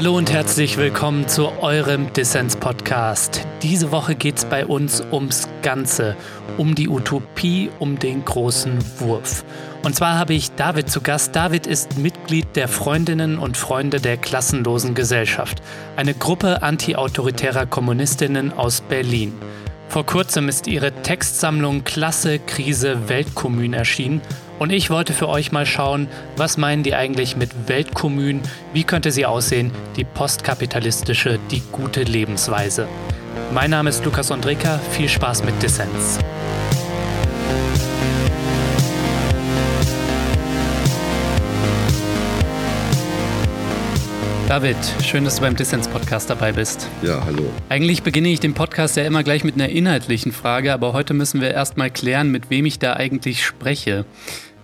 Hallo und herzlich willkommen zu eurem Dissens-Podcast. Diese Woche geht es bei uns ums Ganze, um die Utopie, um den großen Wurf. Und zwar habe ich David zu Gast. David ist Mitglied der Freundinnen und Freunde der Klassenlosen Gesellschaft, eine Gruppe antiautoritärer Kommunistinnen aus Berlin. Vor kurzem ist ihre Textsammlung Klasse, Krise, Weltkommun erschienen und ich wollte für euch mal schauen, was meinen die eigentlich mit Weltkommun, wie könnte sie aussehen, die postkapitalistische, die gute Lebensweise. Mein Name ist Lukas Andreka, viel Spaß mit Dissens. David, schön, dass du beim Dissens-Podcast dabei bist. Ja, hallo. Eigentlich beginne ich den Podcast ja immer gleich mit einer inhaltlichen Frage, aber heute müssen wir erst mal klären, mit wem ich da eigentlich spreche.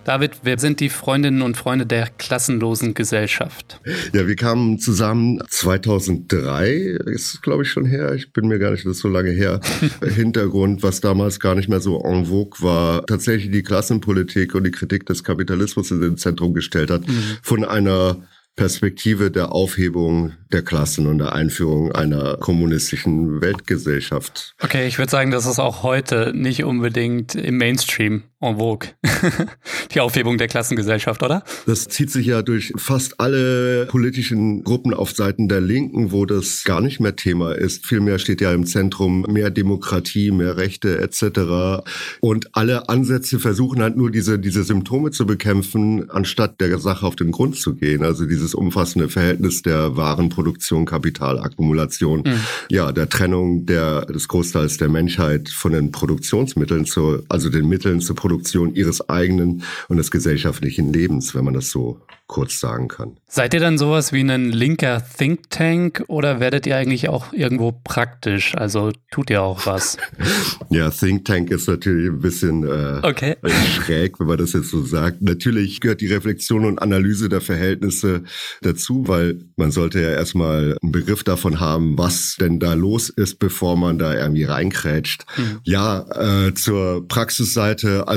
David, wer sind die Freundinnen und Freunde der klassenlosen Gesellschaft? Ja, wir kamen zusammen 2003, ist glaube ich schon her, ich bin mir gar nicht so lange her. Hintergrund, was damals gar nicht mehr so en vogue war, tatsächlich die Klassenpolitik und die Kritik des Kapitalismus in den Zentrum gestellt hat, mhm. von einer Perspektive der Aufhebung der Klassen und der Einführung einer kommunistischen Weltgesellschaft. Okay, ich würde sagen, das ist auch heute nicht unbedingt im Mainstream en vogue. Die Aufhebung der Klassengesellschaft, oder? Das zieht sich ja durch fast alle politischen Gruppen auf Seiten der Linken, wo das gar nicht mehr Thema ist. Vielmehr steht ja im Zentrum mehr Demokratie, mehr Rechte etc. Und alle Ansätze versuchen halt nur diese, diese Symptome zu bekämpfen, anstatt der Sache auf den Grund zu gehen. Also dieses umfassende Verhältnis der Warenproduktion, Kapitalakkumulation, mhm. ja, der Trennung der, des Großteils der Menschheit von den Produktionsmitteln zur, also den Mitteln zur Produktion ihres eigenen und des gesellschaftlichen Lebens, wenn man das so kurz sagen kann. Seid ihr dann sowas wie ein linker Think Tank oder werdet ihr eigentlich auch irgendwo praktisch? Also tut ihr auch was? ja, Think Tank ist natürlich ein bisschen äh, okay. schräg, wenn man das jetzt so sagt. Natürlich gehört die Reflexion und Analyse der Verhältnisse dazu, weil man sollte ja erstmal einen Begriff davon haben, was denn da los ist, bevor man da irgendwie reinkrätscht. Mhm. Ja, äh, zur Praxisseite, also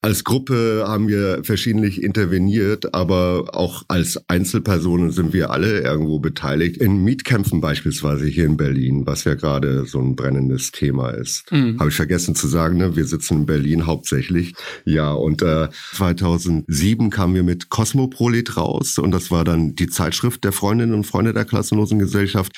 als Gruppe haben wir verschiedentlich interveniert, aber auch als Einzelpersonen sind wir alle irgendwo beteiligt. In Mietkämpfen beispielsweise hier in Berlin, was ja gerade so ein brennendes Thema ist. Mhm. Habe ich vergessen zu sagen, ne? wir sitzen in Berlin hauptsächlich. Ja, und äh, 2007 kamen wir mit Cosmoprolit raus und das war dann die Zeitschrift der Freundinnen und Freunde der Klassenlosen Gesellschaft.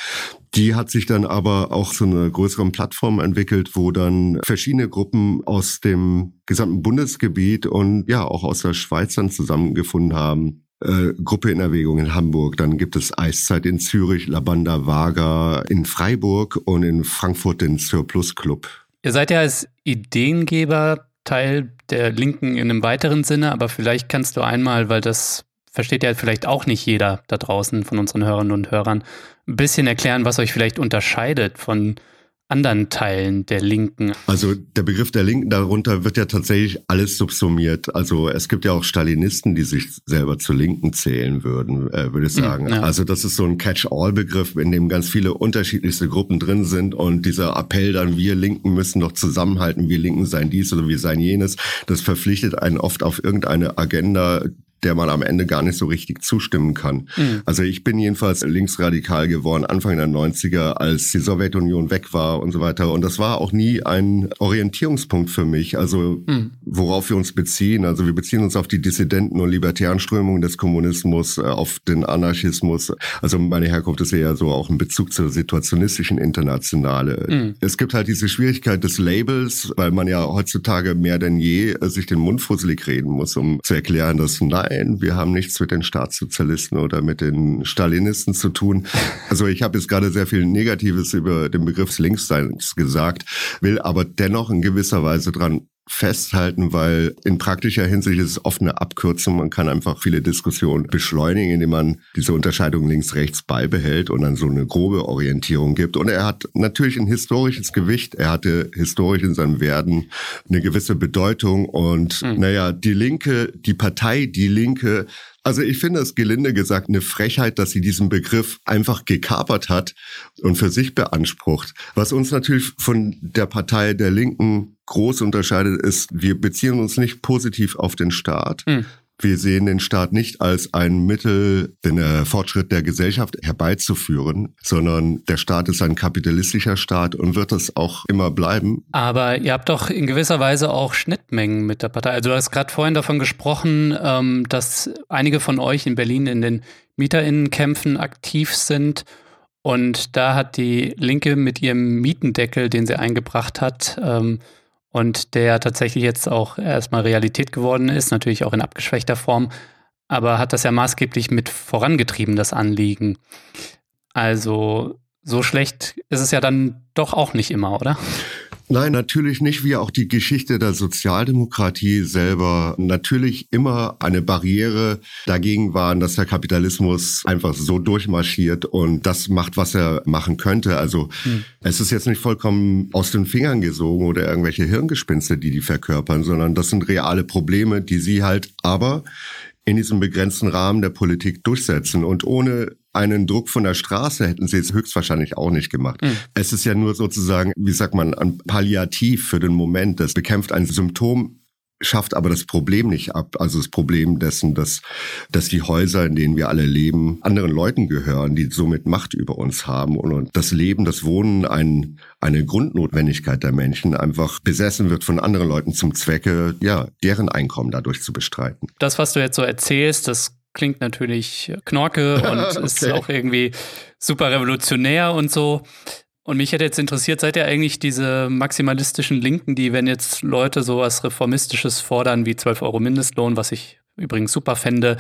Die hat sich dann aber auch zu einer größeren Plattform entwickelt, wo dann verschiedene Gruppen aus dem gesamten Bundesgebiet und ja auch aus der Schweiz dann zusammengefunden haben. Äh, Gruppe in Erwägung in Hamburg, dann gibt es Eiszeit in Zürich, Labanda Vaga in Freiburg und in Frankfurt den Surplus Club. Ihr seid ja als Ideengeber Teil der Linken in einem weiteren Sinne, aber vielleicht kannst du einmal, weil das versteht ja vielleicht auch nicht jeder da draußen von unseren Hörerinnen und Hörern, ein bisschen erklären, was euch vielleicht unterscheidet von anderen Teilen der Linken? Also der Begriff der Linken, darunter wird ja tatsächlich alles subsumiert. Also es gibt ja auch Stalinisten, die sich selber zu Linken zählen würden, äh, würde ich hm, sagen. Ja. Also das ist so ein Catch-all-Begriff, in dem ganz viele unterschiedlichste Gruppen drin sind und dieser Appell dann, wir Linken müssen doch zusammenhalten, wir Linken seien dies oder wir seien jenes, das verpflichtet einen oft auf irgendeine Agenda, der man am Ende gar nicht so richtig zustimmen kann. Mhm. Also ich bin jedenfalls linksradikal geworden Anfang der 90er, als die Sowjetunion weg war und so weiter. Und das war auch nie ein Orientierungspunkt für mich. Also mhm. worauf wir uns beziehen. Also wir beziehen uns auf die Dissidenten und libertären Strömungen des Kommunismus, äh, auf den Anarchismus. Also meine Herkunft ist eher so auch ein Bezug zur situationistischen Internationale. Mhm. Es gibt halt diese Schwierigkeit des Labels, weil man ja heutzutage mehr denn je äh, sich den Mund fusselig reden muss, um zu erklären, dass nein, nein, wir haben nichts mit den Staatssozialisten oder mit den Stalinisten zu tun. Also ich habe jetzt gerade sehr viel Negatives über den Begriff Linksseins gesagt, will aber dennoch in gewisser Weise dran festhalten, weil in praktischer Hinsicht ist es oft eine Abkürzung. Man kann einfach viele Diskussionen beschleunigen, indem man diese Unterscheidung links-rechts beibehält und dann so eine grobe Orientierung gibt. Und er hat natürlich ein historisches Gewicht. Er hatte historisch in seinem Werden eine gewisse Bedeutung. Und mhm. naja, die Linke, die Partei Die Linke also ich finde es gelinde gesagt eine Frechheit, dass sie diesen Begriff einfach gekapert hat und für sich beansprucht. Was uns natürlich von der Partei der Linken groß unterscheidet, ist, wir beziehen uns nicht positiv auf den Staat. Mhm. Wir sehen den Staat nicht als ein Mittel, den äh, Fortschritt der Gesellschaft herbeizuführen, sondern der Staat ist ein kapitalistischer Staat und wird es auch immer bleiben. Aber ihr habt doch in gewisser Weise auch Schnittmengen mit der Partei. Also du hast gerade vorhin davon gesprochen, ähm, dass einige von euch in Berlin in den Mieterinnenkämpfen aktiv sind. Und da hat die Linke mit ihrem Mietendeckel, den sie eingebracht hat, ähm, und der tatsächlich jetzt auch erstmal Realität geworden ist, natürlich auch in abgeschwächter Form, aber hat das ja maßgeblich mit vorangetrieben, das Anliegen. Also so schlecht ist es ja dann doch auch nicht immer, oder? Nein, natürlich nicht, wie auch die Geschichte der Sozialdemokratie selber natürlich immer eine Barriere dagegen waren, dass der Kapitalismus einfach so durchmarschiert und das macht, was er machen könnte. Also hm. es ist jetzt nicht vollkommen aus den Fingern gesogen oder irgendwelche Hirngespinste, die die verkörpern, sondern das sind reale Probleme, die sie halt aber in diesem begrenzten Rahmen der Politik durchsetzen. Und ohne einen Druck von der Straße hätten sie es höchstwahrscheinlich auch nicht gemacht. Mhm. Es ist ja nur sozusagen, wie sagt man, ein Palliativ für den Moment. Das bekämpft ein Symptom schafft aber das Problem nicht ab. Also das Problem dessen, dass, dass die Häuser, in denen wir alle leben, anderen Leuten gehören, die somit Macht über uns haben und, und das Leben, das Wohnen ein, eine Grundnotwendigkeit der Menschen einfach besessen wird von anderen Leuten zum Zwecke, ja, deren Einkommen dadurch zu bestreiten. Das, was du jetzt so erzählst, das klingt natürlich Knorke und okay. ist auch irgendwie super revolutionär und so. Und mich hätte jetzt interessiert, seid ihr eigentlich diese maximalistischen Linken, die, wenn jetzt Leute sowas Reformistisches fordern wie 12 Euro Mindestlohn, was ich übrigens super fände,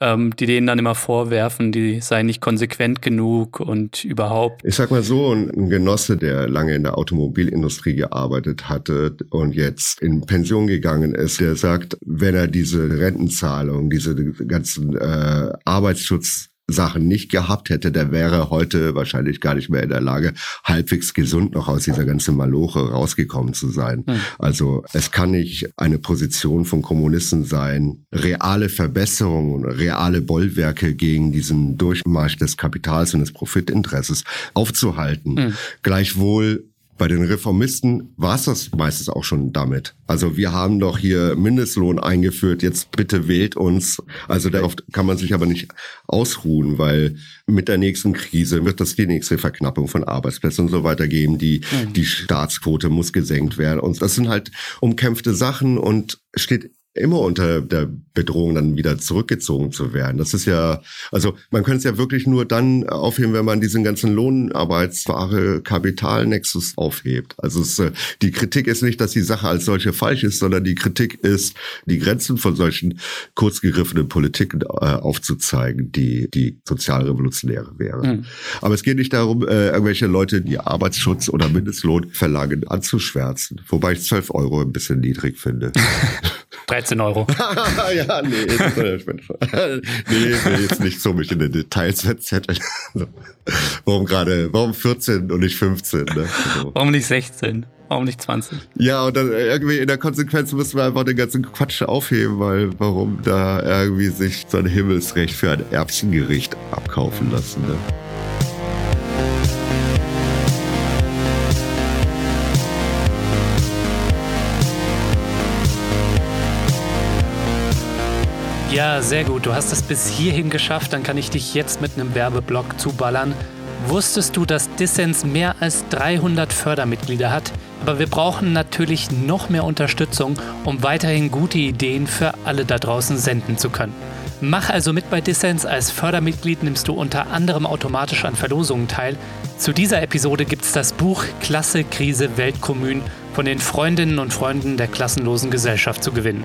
ähm, die denen dann immer vorwerfen, die seien nicht konsequent genug und überhaupt. Ich sag mal so, ein Genosse, der lange in der Automobilindustrie gearbeitet hatte und jetzt in Pension gegangen ist, der sagt, wenn er diese Rentenzahlung, diese ganzen äh, Arbeitsschutz Sachen nicht gehabt hätte, der wäre heute wahrscheinlich gar nicht mehr in der Lage, halbwegs gesund noch aus dieser ganzen Maloche rausgekommen zu sein. Mhm. Also es kann nicht eine Position von Kommunisten sein, reale Verbesserungen, reale Bollwerke gegen diesen Durchmarsch des Kapitals und des Profitinteresses aufzuhalten. Mhm. Gleichwohl bei den Reformisten war es das meistens auch schon damit. Also wir haben doch hier Mindestlohn eingeführt, jetzt bitte wählt uns. Also darauf kann man sich aber nicht ausruhen, weil mit der nächsten Krise wird das die nächste Verknappung von Arbeitsplätzen und so weiter geben. Die, mhm. die Staatsquote muss gesenkt werden. Und das sind halt umkämpfte Sachen und steht immer unter der Bedrohung dann wieder zurückgezogen zu werden. Das ist ja, also man könnte es ja wirklich nur dann aufheben, wenn man diesen ganzen Lohnarbeitsware Kapitalnexus aufhebt. Also es, äh, die Kritik ist nicht, dass die Sache als solche falsch ist, sondern die Kritik ist, die Grenzen von solchen kurzgegriffenen Politiken äh, aufzuzeigen, die die sozialrevolutionäre wären. Mhm. Aber es geht nicht darum, äh, irgendwelche Leute, die Arbeitsschutz oder Mindestlohn verlangen, anzuschwärzen. Wobei ich 12 Euro ein bisschen niedrig finde. 13 Euro. ja, nee, nee, nee, jetzt nicht so mich in den Details verzetteln. warum gerade, warum 14 und nicht 15? Ne? So. Warum nicht 16? Warum nicht 20? Ja, und dann irgendwie in der Konsequenz müssen wir einfach den ganzen Quatsch aufheben, weil warum da irgendwie sich so ein Himmelsrecht für ein Erbsengericht abkaufen lassen, ne? Ja, sehr gut. Du hast es bis hierhin geschafft. Dann kann ich dich jetzt mit einem Werbeblock zuballern. Wusstest du, dass Dissens mehr als 300 Fördermitglieder hat? Aber wir brauchen natürlich noch mehr Unterstützung, um weiterhin gute Ideen für alle da draußen senden zu können. Mach also mit bei Dissens. Als Fördermitglied nimmst du unter anderem automatisch an Verlosungen teil. Zu dieser Episode gibt es das Buch Klasse, Krise, Weltkommun von den Freundinnen und Freunden der klassenlosen Gesellschaft zu gewinnen.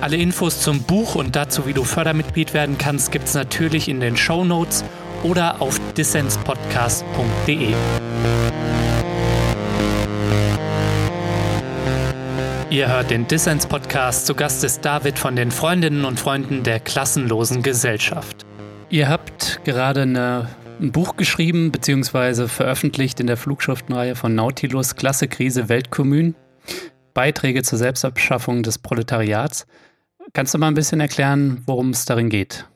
Alle Infos zum Buch und dazu, wie du Fördermitglied werden kannst, gibt es natürlich in den Show Notes oder auf dissenspodcast.de. Ihr hört den Dissens Podcast. Zu Gast ist David von den Freundinnen und Freunden der klassenlosen Gesellschaft. Ihr habt gerade eine, ein Buch geschrieben bzw. veröffentlicht in der Flugschriftenreihe von Nautilus Klasse Krise Weltkommun. Beiträge zur Selbstabschaffung des Proletariats. Kannst du mal ein bisschen erklären, worum es darin geht?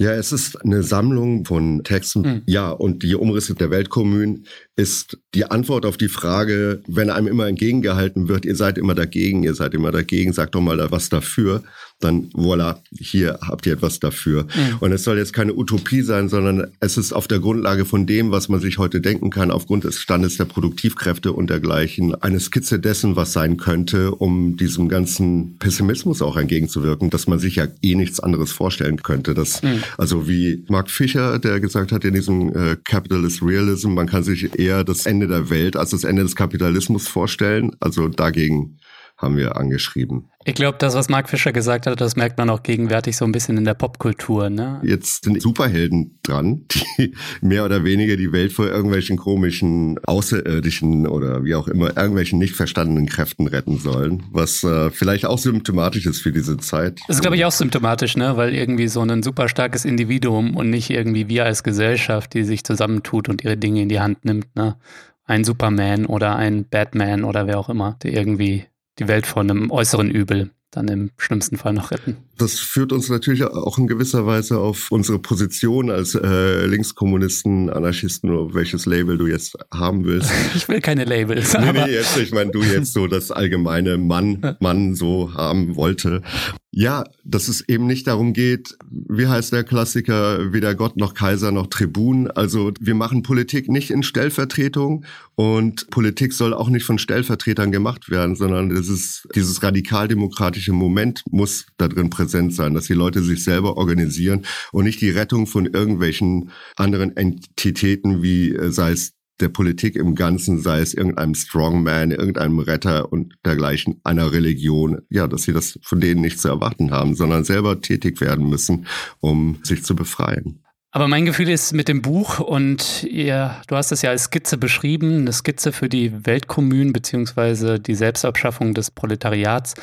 Ja, es ist eine Sammlung von Texten. Mhm. Ja, und die Umrisse der Weltkommun ist die Antwort auf die Frage, wenn einem immer entgegengehalten wird, ihr seid immer dagegen, ihr seid immer dagegen, sagt doch mal da was dafür. Dann voilà, hier habt ihr etwas dafür. Mhm. Und es soll jetzt keine Utopie sein, sondern es ist auf der Grundlage von dem, was man sich heute denken kann, aufgrund des Standes der Produktivkräfte und dergleichen, eine Skizze dessen, was sein könnte, um diesem ganzen Pessimismus auch entgegenzuwirken, dass man sich ja eh nichts anderes vorstellen könnte. Das, mhm. Also wie Mark Fischer, der gesagt hat in diesem äh, Capitalist Realism, man kann sich eher das Ende der Welt als das Ende des Kapitalismus vorstellen. Also dagegen haben wir angeschrieben. Ich glaube, das, was Mark Fischer gesagt hat, das merkt man auch gegenwärtig so ein bisschen in der Popkultur. Ne? Jetzt sind Superhelden dran, die mehr oder weniger die Welt vor irgendwelchen komischen Außerirdischen oder wie auch immer, irgendwelchen nicht verstandenen Kräften retten sollen, was äh, vielleicht auch symptomatisch ist für diese Zeit. Das ist, glaube ich, auch symptomatisch, ne? weil irgendwie so ein super starkes Individuum und nicht irgendwie wir als Gesellschaft, die sich zusammentut und ihre Dinge in die Hand nimmt. Ne? Ein Superman oder ein Batman oder wer auch immer, der irgendwie die Welt vor einem äußeren Übel dann im schlimmsten Fall noch retten. Das führt uns natürlich auch in gewisser Weise auf unsere Position als äh, Linkskommunisten, Anarchisten oder welches Label du jetzt haben willst. Ich will keine Labels. Nee, nee, jetzt, ich meine, du jetzt so das allgemeine Mann, Mann so haben wollte. Ja, dass es eben nicht darum geht, wie heißt der Klassiker, weder Gott noch Kaiser noch Tribun. Also wir machen Politik nicht in Stellvertretung und Politik soll auch nicht von Stellvertretern gemacht werden, sondern es ist dieses radikaldemokratische Moment muss da drin präsent sein, dass die Leute sich selber organisieren und nicht die Rettung von irgendwelchen anderen Entitäten wie äh, sei es der Politik im Ganzen, sei es irgendeinem Strongman, irgendeinem Retter und dergleichen, einer Religion, ja, dass sie das von denen nicht zu erwarten haben, sondern selber tätig werden müssen, um sich zu befreien. Aber mein Gefühl ist mit dem Buch und ihr, du hast es ja als Skizze beschrieben, eine Skizze für die Weltkommunen beziehungsweise die Selbstabschaffung des Proletariats,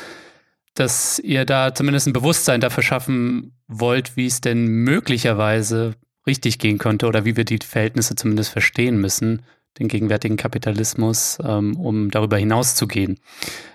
dass ihr da zumindest ein Bewusstsein dafür schaffen wollt, wie es denn möglicherweise richtig gehen könnte oder wie wir die Verhältnisse zumindest verstehen müssen, den gegenwärtigen Kapitalismus, ähm, um darüber hinauszugehen.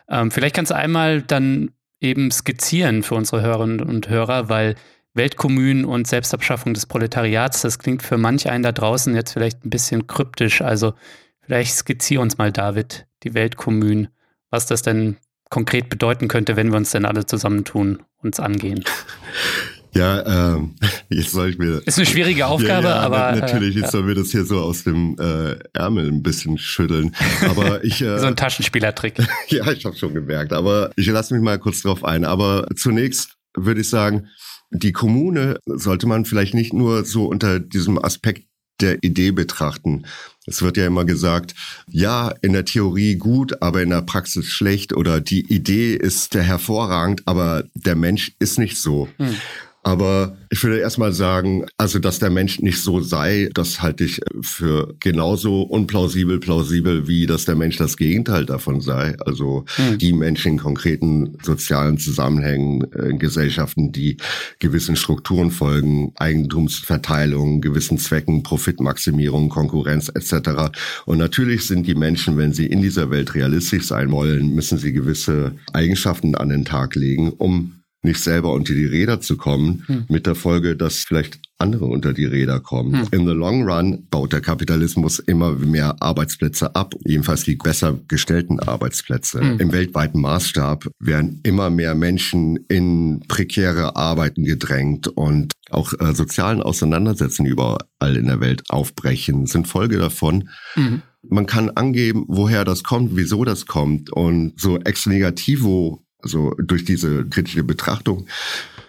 Ähm, vielleicht kannst du einmal dann eben skizzieren für unsere Hörerinnen und Hörer, weil Weltkommunen und Selbstabschaffung des Proletariats, das klingt für manch einen da draußen jetzt vielleicht ein bisschen kryptisch. Also vielleicht skizziere uns mal, David, die Weltkommunen, was das denn konkret bedeuten könnte, wenn wir uns denn alle zusammentun, uns angehen. Ja, ähm, jetzt soll ich mir. Ist eine schwierige Aufgabe, ja, ja, aber. Natürlich, jetzt ja. soll mir das hier so aus dem äh, Ärmel ein bisschen schütteln. Aber ich. Äh, so ein Taschenspielertrick. ja, ich habe schon gemerkt. Aber ich lasse mich mal kurz drauf ein. Aber zunächst würde ich sagen, die Kommune sollte man vielleicht nicht nur so unter diesem Aspekt der Idee betrachten. Es wird ja immer gesagt, ja, in der Theorie gut, aber in der Praxis schlecht oder die Idee ist hervorragend, aber der Mensch ist nicht so. Hm. Aber ich würde erstmal sagen, also dass der Mensch nicht so sei, das halte ich für genauso unplausibel plausibel, wie dass der Mensch das Gegenteil davon sei. Also hm. die Menschen in konkreten sozialen Zusammenhängen, äh, in Gesellschaften, die gewissen Strukturen folgen, Eigentumsverteilung, gewissen Zwecken, Profitmaximierung, Konkurrenz etc. Und natürlich sind die Menschen, wenn sie in dieser Welt realistisch sein wollen, müssen sie gewisse Eigenschaften an den Tag legen, um nicht selber unter die Räder zu kommen, hm. mit der Folge, dass vielleicht andere unter die Räder kommen. Hm. In the long run baut der Kapitalismus immer mehr Arbeitsplätze ab, jedenfalls die besser gestellten Arbeitsplätze. Hm. Im weltweiten Maßstab werden immer mehr Menschen in prekäre Arbeiten gedrängt und auch äh, sozialen Auseinandersetzungen überall in der Welt aufbrechen, sind Folge davon. Mhm. Man kann angeben, woher das kommt, wieso das kommt. Und so ex negativo also durch diese kritische Betrachtung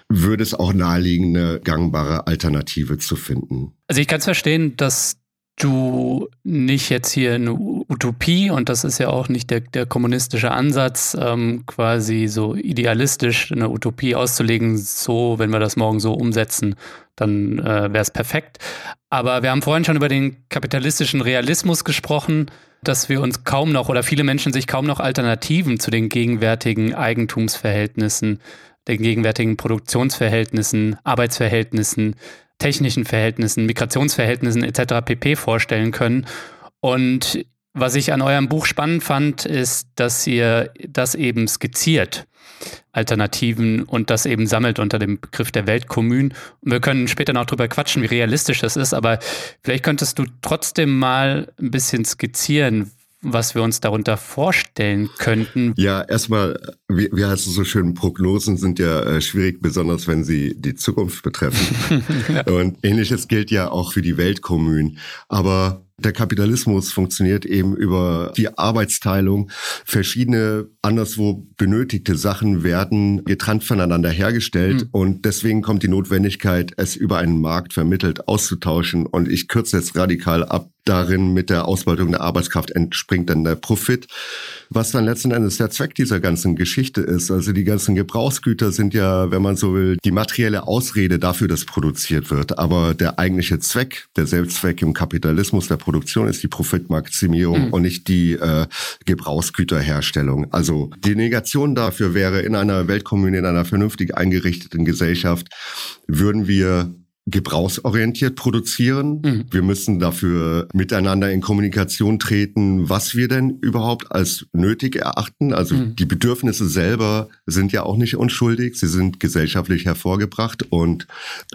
würde es auch naheliegen, eine gangbare Alternative zu finden. Also ich kann es verstehen, dass du nicht jetzt hier eine Utopie, und das ist ja auch nicht der, der kommunistische Ansatz, ähm, quasi so idealistisch eine Utopie auszulegen, so, wenn wir das morgen so umsetzen, dann äh, wäre es perfekt. Aber wir haben vorhin schon über den kapitalistischen Realismus gesprochen dass wir uns kaum noch oder viele Menschen sich kaum noch Alternativen zu den gegenwärtigen Eigentumsverhältnissen, den gegenwärtigen Produktionsverhältnissen, Arbeitsverhältnissen, technischen Verhältnissen, Migrationsverhältnissen etc. pp vorstellen können. Und was ich an eurem Buch spannend fand, ist, dass ihr das eben skizziert. Alternativen und das eben sammelt unter dem Begriff der Weltkommun. Und wir können später noch drüber quatschen, wie realistisch das ist, aber vielleicht könntest du trotzdem mal ein bisschen skizzieren, was wir uns darunter vorstellen könnten. Ja, erstmal, wie, wie heißt es so schön, Prognosen sind ja äh, schwierig, besonders wenn sie die Zukunft betreffen. ja. Und ähnliches gilt ja auch für die Weltkommunen. Aber der Kapitalismus funktioniert eben über die Arbeitsteilung. Verschiedene anderswo benötigte Sachen werden getrennt voneinander hergestellt mhm. und deswegen kommt die Notwendigkeit, es über einen Markt vermittelt auszutauschen. Und ich kürze jetzt radikal ab darin mit der Ausbeutung der Arbeitskraft entspringt dann der Profit, was dann letzten Endes der Zweck dieser ganzen Geschichte ist. Also die ganzen Gebrauchsgüter sind ja, wenn man so will, die materielle Ausrede dafür, dass produziert wird. Aber der eigentliche Zweck, der Selbstzweck im Kapitalismus der Produktion ist die Profitmaximierung mhm. und nicht die äh, Gebrauchsgüterherstellung. Also die Negation dafür wäre in einer Weltkommune, in einer vernünftig eingerichteten Gesellschaft, würden wir gebrauchsorientiert produzieren. Mhm. Wir müssen dafür miteinander in Kommunikation treten, was wir denn überhaupt als nötig erachten. Also mhm. die Bedürfnisse selber sind ja auch nicht unschuldig. Sie sind gesellschaftlich hervorgebracht und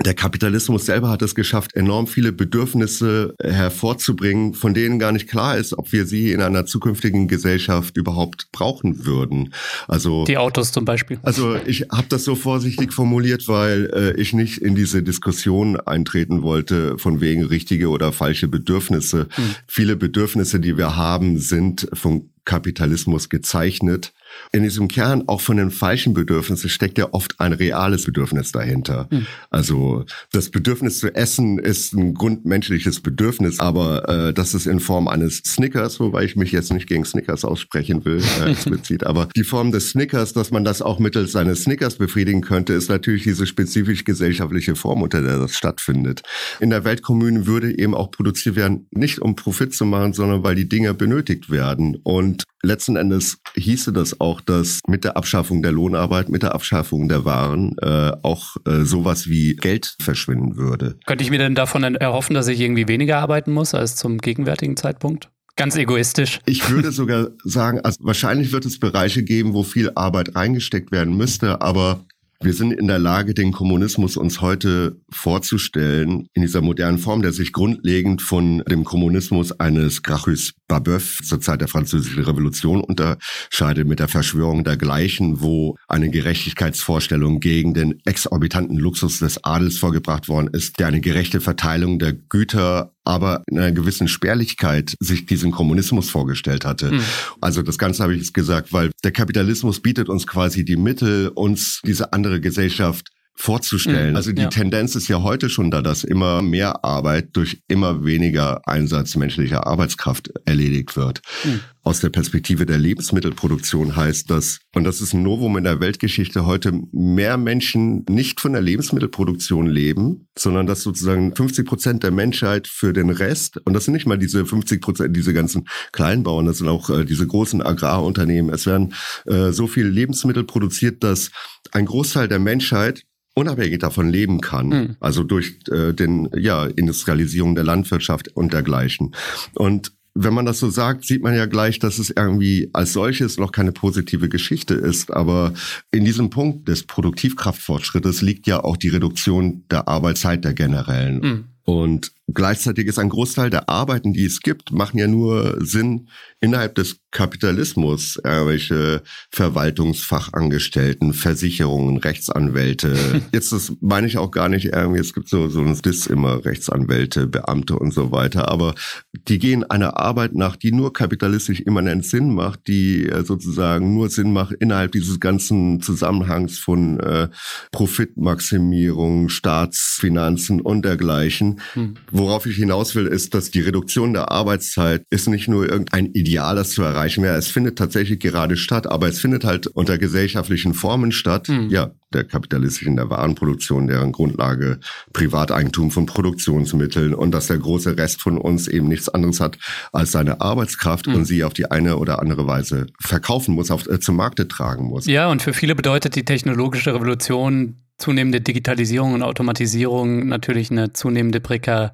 der Kapitalismus selber hat es geschafft, enorm viele Bedürfnisse hervorzubringen, von denen gar nicht klar ist, ob wir sie in einer zukünftigen Gesellschaft überhaupt brauchen würden. Also die Autos zum Beispiel. Also ich habe das so vorsichtig formuliert, weil äh, ich nicht in diese Diskussion Diskussion eintreten wollte, von wegen richtige oder falsche Bedürfnisse. Mhm. Viele Bedürfnisse, die wir haben, sind vom Kapitalismus gezeichnet. In diesem Kern auch von den falschen Bedürfnissen steckt ja oft ein reales Bedürfnis dahinter. Mhm. Also das Bedürfnis zu essen ist ein grundmenschliches Bedürfnis, aber äh, das ist in Form eines Snickers, wobei ich mich jetzt nicht gegen Snickers aussprechen will, äh, explizit. aber die Form des Snickers, dass man das auch mittels eines Snickers befriedigen könnte, ist natürlich diese spezifisch gesellschaftliche Form, unter der das stattfindet. In der Weltkommune würde eben auch produziert werden, nicht um Profit zu machen, sondern weil die Dinge benötigt werden. Und letzten Endes hieße das auch, dass mit der Abschaffung der Lohnarbeit, mit der Abschaffung der Waren äh, auch äh, sowas wie Geld verschwinden würde. Könnte ich mir denn davon erhoffen, dass ich irgendwie weniger arbeiten muss als zum gegenwärtigen Zeitpunkt? Ganz egoistisch. Ich würde sogar sagen, also wahrscheinlich wird es Bereiche geben, wo viel Arbeit reingesteckt werden müsste, aber wir sind in der Lage, den Kommunismus uns heute vorzustellen, in dieser modernen Form, der sich grundlegend von dem Kommunismus eines Gracchus Babeuf zur Zeit der Französischen Revolution unterscheidet mit der Verschwörung dergleichen, wo eine Gerechtigkeitsvorstellung gegen den exorbitanten Luxus des Adels vorgebracht worden ist, der eine gerechte Verteilung der Güter aber in einer gewissen Spärlichkeit sich diesen Kommunismus vorgestellt hatte. Mhm. Also das Ganze habe ich jetzt gesagt, weil der Kapitalismus bietet uns quasi die Mittel, uns diese andere Gesellschaft vorzustellen. Mhm. Also die ja. Tendenz ist ja heute schon da, dass immer mehr Arbeit durch immer weniger Einsatz menschlicher Arbeitskraft erledigt wird. Mhm. Aus der Perspektive der Lebensmittelproduktion heißt das, und das ist ein Novum in der Weltgeschichte, heute mehr Menschen nicht von der Lebensmittelproduktion leben, sondern dass sozusagen 50 Prozent der Menschheit für den Rest, und das sind nicht mal diese 50 Prozent, diese ganzen Kleinbauern, das sind auch äh, diese großen Agrarunternehmen, es werden äh, so viel Lebensmittel produziert, dass ein Großteil der Menschheit unabhängig davon leben kann. Mhm. Also durch äh, den ja Industrialisierung der Landwirtschaft und dergleichen. Und wenn man das so sagt, sieht man ja gleich, dass es irgendwie als solches noch keine positive Geschichte ist. Aber in diesem Punkt des Produktivkraftfortschrittes liegt ja auch die Reduktion der Arbeitszeit der generellen. Mhm. Und gleichzeitig ist ein Großteil der Arbeiten, die es gibt, machen ja nur Sinn innerhalb des Kapitalismus. Irgendwelche Verwaltungsfachangestellten, Versicherungen, Rechtsanwälte. Jetzt das meine ich auch gar nicht irgendwie, es gibt so, so ein Diss immer, Rechtsanwälte, Beamte und so weiter. Aber die gehen einer Arbeit nach, die nur kapitalistisch immanent Sinn macht, die äh, sozusagen nur Sinn macht innerhalb dieses ganzen Zusammenhangs von äh, Profitmaximierung, Staatsfinanzen und dergleichen. Hm Worauf ich hinaus will, ist, dass die Reduktion der Arbeitszeit ist nicht nur irgendein Ideal, das zu erreichen wäre. Es findet tatsächlich gerade statt, aber es findet halt unter gesellschaftlichen Formen statt. Mhm. Ja, der kapitalistischen, der Warenproduktion, deren Grundlage Privateigentum von Produktionsmitteln und dass der große Rest von uns eben nichts anderes hat als seine Arbeitskraft mhm. und sie auf die eine oder andere Weise verkaufen muss, auf, äh, zum Markte tragen muss. Ja, und für viele bedeutet die technologische Revolution zunehmende Digitalisierung und Automatisierung natürlich eine zunehmende Prekarität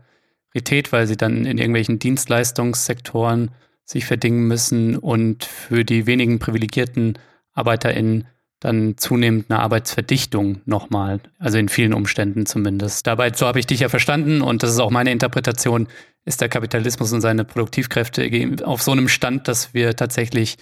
Priorität, weil sie dann in irgendwelchen Dienstleistungssektoren sich verdingen müssen und für die wenigen privilegierten ArbeiterInnen dann zunehmend eine Arbeitsverdichtung nochmal, also in vielen Umständen zumindest. Dabei, so habe ich dich ja verstanden und das ist auch meine Interpretation, ist der Kapitalismus und seine Produktivkräfte auf so einem Stand, dass wir tatsächlich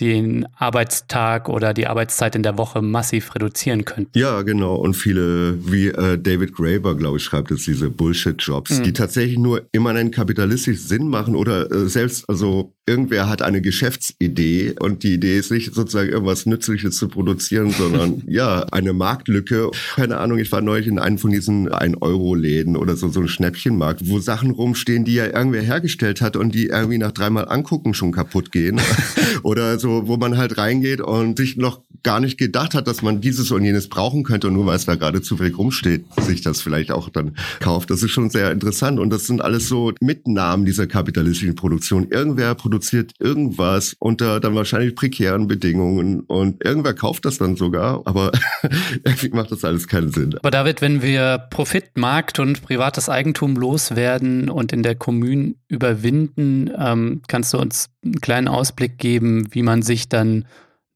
den Arbeitstag oder die Arbeitszeit in der Woche massiv reduzieren könnten. Ja, genau. Und viele, wie äh, David Graeber, glaube ich, schreibt es, diese Bullshit-Jobs, mhm. die tatsächlich nur immanent kapitalistisch Sinn machen oder äh, selbst, also irgendwer hat eine Geschäftsidee und die Idee ist nicht sozusagen irgendwas Nützliches zu produzieren, sondern ja, eine Marktlücke. Keine Ahnung, ich war neulich in einem von diesen 1-Euro-Läden oder so, so ein Schnäppchenmarkt, wo Sachen rumstehen, die ja irgendwer hergestellt hat und die irgendwie nach dreimal angucken schon kaputt gehen. oder so, wo man halt reingeht und sich noch gar nicht gedacht hat, dass man dieses und jenes brauchen könnte und nur weil es da gerade zufällig rumsteht, sich das vielleicht auch dann kauft. Das ist schon sehr interessant und das sind alles so Mitnahmen dieser kapitalistischen Produktion. Irgendwer produziert produziert irgendwas unter dann wahrscheinlich prekären Bedingungen und irgendwer kauft das dann sogar, aber irgendwie macht das alles keinen Sinn. Aber David, wenn wir Profit, Markt und privates Eigentum loswerden und in der Kommune überwinden, ähm, kannst du uns einen kleinen Ausblick geben, wie man sich dann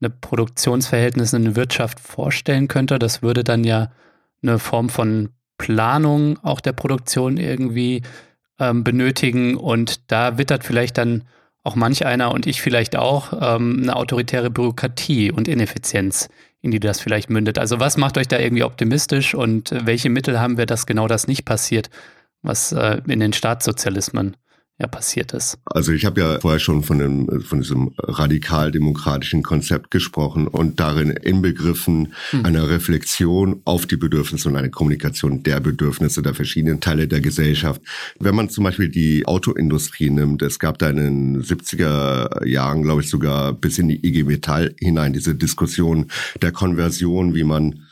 eine Produktionsverhältnis in der Wirtschaft vorstellen könnte? Das würde dann ja eine Form von Planung auch der Produktion irgendwie ähm, benötigen und da wittert vielleicht dann auch manch einer und ich vielleicht auch, ähm, eine autoritäre Bürokratie und Ineffizienz, in die das vielleicht mündet. Also was macht euch da irgendwie optimistisch und welche Mittel haben wir, dass genau das nicht passiert, was äh, in den Staatssozialismen ja passiert ist. Also ich habe ja vorher schon von, dem, von diesem radikal-demokratischen Konzept gesprochen und darin inbegriffen hm. einer Reflexion auf die Bedürfnisse und eine Kommunikation der Bedürfnisse der verschiedenen Teile der Gesellschaft. Wenn man zum Beispiel die Autoindustrie nimmt, es gab da in den 70er Jahren, glaube ich, sogar bis in die IG Metall hinein diese Diskussion der Konversion, wie man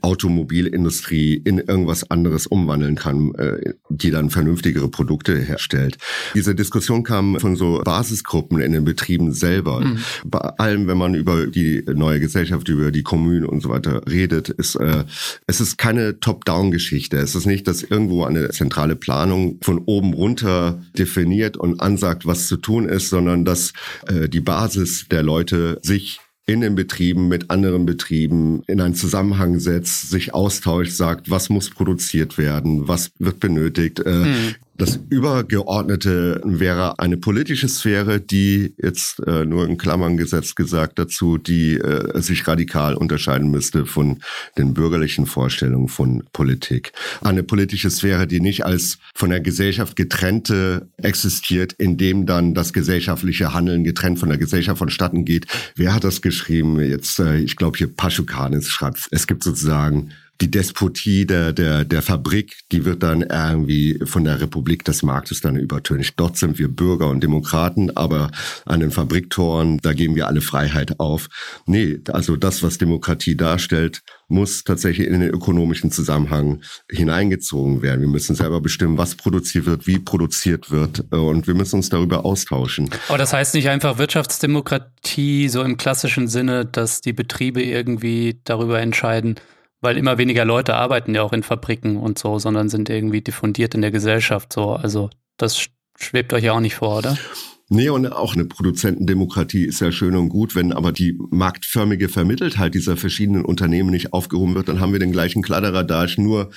Automobilindustrie in irgendwas anderes umwandeln kann, äh, die dann vernünftigere Produkte herstellt. Diese Diskussion kam von so Basisgruppen in den Betrieben selber. Mhm. Bei allem, wenn man über die neue Gesellschaft, über die Kommunen und so weiter redet, ist äh, es ist keine Top-Down-Geschichte. Es ist nicht, dass irgendwo eine zentrale Planung von oben runter definiert und ansagt, was zu tun ist, sondern dass äh, die Basis der Leute sich in den Betrieben mit anderen Betrieben in einen Zusammenhang setzt, sich austauscht, sagt, was muss produziert werden, was wird benötigt, äh, mhm. Das Übergeordnete wäre eine politische Sphäre, die jetzt äh, nur in Klammern gesetzt gesagt dazu, die äh, sich radikal unterscheiden müsste von den bürgerlichen Vorstellungen von Politik. Eine politische Sphäre, die nicht als von der Gesellschaft getrennte existiert, in dem dann das gesellschaftliche Handeln getrennt von der Gesellschaft vonstatten geht. Wer hat das geschrieben? Jetzt, äh, ich glaube hier Paschukanis schreibt, es gibt sozusagen die Despotie der, der, der Fabrik, die wird dann irgendwie von der Republik des Marktes dann übertönt. Dort sind wir Bürger und Demokraten, aber an den Fabriktoren, da geben wir alle Freiheit auf. Nee, also das, was Demokratie darstellt, muss tatsächlich in den ökonomischen Zusammenhang hineingezogen werden. Wir müssen selber bestimmen, was produziert wird, wie produziert wird äh, und wir müssen uns darüber austauschen. Aber das heißt nicht einfach Wirtschaftsdemokratie so im klassischen Sinne, dass die Betriebe irgendwie darüber entscheiden, weil immer weniger Leute arbeiten ja auch in Fabriken und so, sondern sind irgendwie diffundiert in der Gesellschaft so. Also das schwebt euch ja auch nicht vor, oder? Nee, und auch eine Produzentendemokratie ist ja schön und gut, wenn aber die marktförmige Vermitteltheit dieser verschiedenen Unternehmen nicht aufgehoben wird, dann haben wir den gleichen Kladderadatsch, nur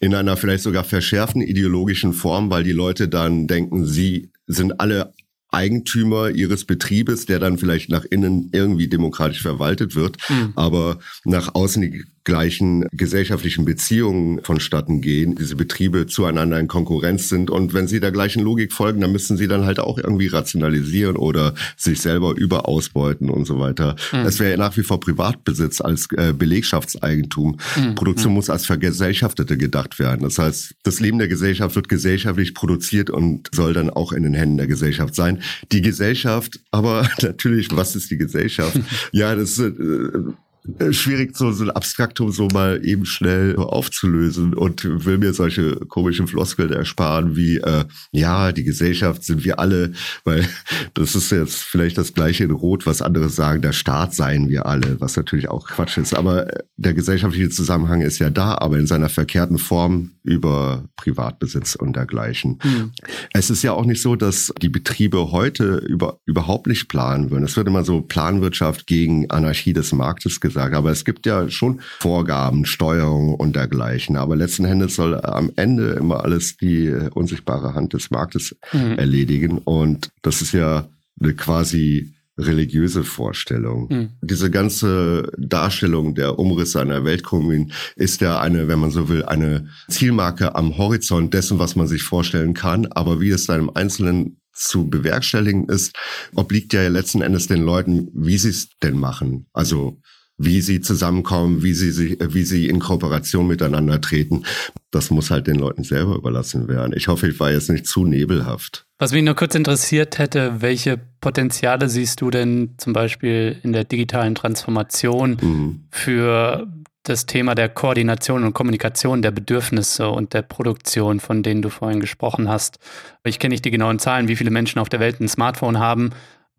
in einer vielleicht sogar verschärften ideologischen Form, weil die Leute dann denken, sie sind alle Eigentümer ihres Betriebes, der dann vielleicht nach innen irgendwie demokratisch verwaltet wird, mhm. aber nach außen die gleichen gesellschaftlichen Beziehungen vonstatten gehen, diese Betriebe zueinander in Konkurrenz sind. Und wenn sie der gleichen Logik folgen, dann müssen sie dann halt auch irgendwie rationalisieren oder sich selber überausbeuten und so weiter. Mhm. Es wäre nach wie vor Privatbesitz als äh, Belegschaftseigentum. Mhm. Produktion mhm. muss als Vergesellschaftete gedacht werden. Das heißt, das Leben der Gesellschaft wird gesellschaftlich produziert und soll dann auch in den Händen der Gesellschaft sein. Die Gesellschaft, aber natürlich, was ist die Gesellschaft? ja, das äh, schwierig, so, so ein Abstraktum so mal eben schnell aufzulösen und will mir solche komischen Floskeln ersparen wie, äh, ja, die Gesellschaft sind wir alle, weil das ist jetzt vielleicht das gleiche in Rot, was andere sagen, der Staat seien wir alle, was natürlich auch Quatsch ist. Aber der gesellschaftliche Zusammenhang ist ja da, aber in seiner verkehrten Form über Privatbesitz und dergleichen. Mhm. Es ist ja auch nicht so, dass die Betriebe heute über, überhaupt nicht planen würden. Es wird immer so Planwirtschaft gegen Anarchie des Marktes gesagt gesagt. Aber es gibt ja schon Vorgaben, Steuerung und dergleichen. Aber letzten Endes soll am Ende immer alles die unsichtbare Hand des Marktes mhm. erledigen. Und das ist ja eine quasi religiöse Vorstellung. Mhm. Diese ganze Darstellung der Umrisse einer Weltkommunin ist ja eine, wenn man so will, eine Zielmarke am Horizont dessen, was man sich vorstellen kann. Aber wie es dann im Einzelnen zu bewerkstelligen ist, obliegt ja letzten Endes den Leuten, wie sie es denn machen. Also wie sie zusammenkommen, wie sie sich, wie sie in Kooperation miteinander treten. Das muss halt den Leuten selber überlassen werden. Ich hoffe, ich war jetzt nicht zu nebelhaft. Was mich nur kurz interessiert hätte, welche Potenziale siehst du denn zum Beispiel in der digitalen Transformation mhm. für das Thema der Koordination und Kommunikation der Bedürfnisse und der Produktion, von denen du vorhin gesprochen hast. Ich kenne nicht die genauen Zahlen, wie viele Menschen auf der Welt ein Smartphone haben,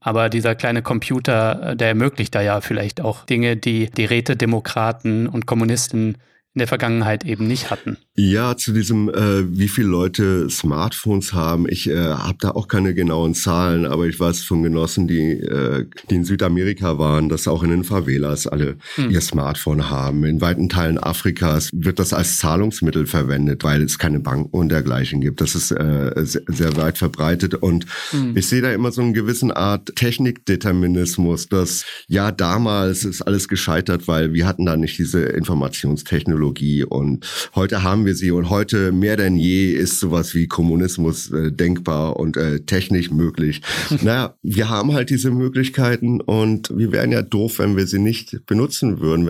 aber dieser kleine Computer, der ermöglicht da ja vielleicht auch Dinge, die die Rätedemokraten und Kommunisten in der Vergangenheit eben nicht hatten. Ja, zu diesem, äh, wie viele Leute Smartphones haben. Ich äh, habe da auch keine genauen Zahlen, aber ich weiß von Genossen, die, äh, die in Südamerika waren, dass auch in den Favelas alle hm. ihr Smartphone haben. In weiten Teilen Afrikas wird das als Zahlungsmittel verwendet, weil es keine Banken und dergleichen gibt. Das ist äh, sehr, sehr weit verbreitet und hm. ich sehe da immer so einen gewissen Art Technikdeterminismus, dass ja damals ist alles gescheitert, weil wir hatten da nicht diese Informationstechnologie und heute haben wir sie und heute mehr denn je ist sowas wie Kommunismus äh, denkbar und äh, technisch möglich. naja, wir haben halt diese Möglichkeiten und wir wären ja doof, wenn wir sie nicht benutzen würden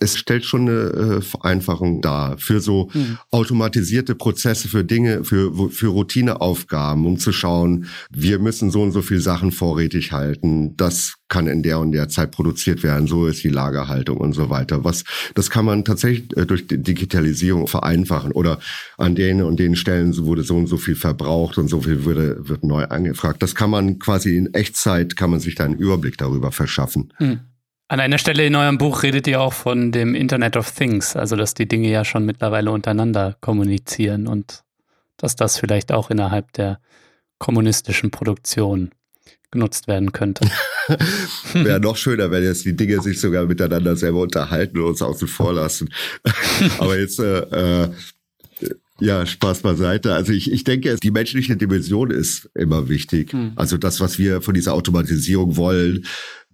es stellt schon eine äh, Vereinfachung dar für so mhm. automatisierte Prozesse, für Dinge, für, für Routineaufgaben, um zu schauen, wir müssen so und so viel Sachen vorrätig halten. Das kann in der und der Zeit produziert werden. So ist die Lagerhaltung und so weiter. Was, das kann man tatsächlich äh, durch die Digitalisierung vereinfachen oder an den und den Stellen wurde so und so viel verbraucht und so viel würde, wird neu angefragt. Das kann man quasi in Echtzeit, kann man sich da einen Überblick darüber verschaffen. Mhm. An einer Stelle in eurem Buch redet ihr auch von dem Internet of Things, also dass die Dinge ja schon mittlerweile untereinander kommunizieren und dass das vielleicht auch innerhalb der kommunistischen Produktion genutzt werden könnte. Wäre noch schöner, wenn jetzt die Dinge sich sogar miteinander selber unterhalten und uns außen vor lassen. Aber jetzt, äh, äh, ja, Spaß beiseite. Also ich, ich denke, die menschliche Dimension ist immer wichtig. Hm. Also das, was wir von dieser Automatisierung wollen,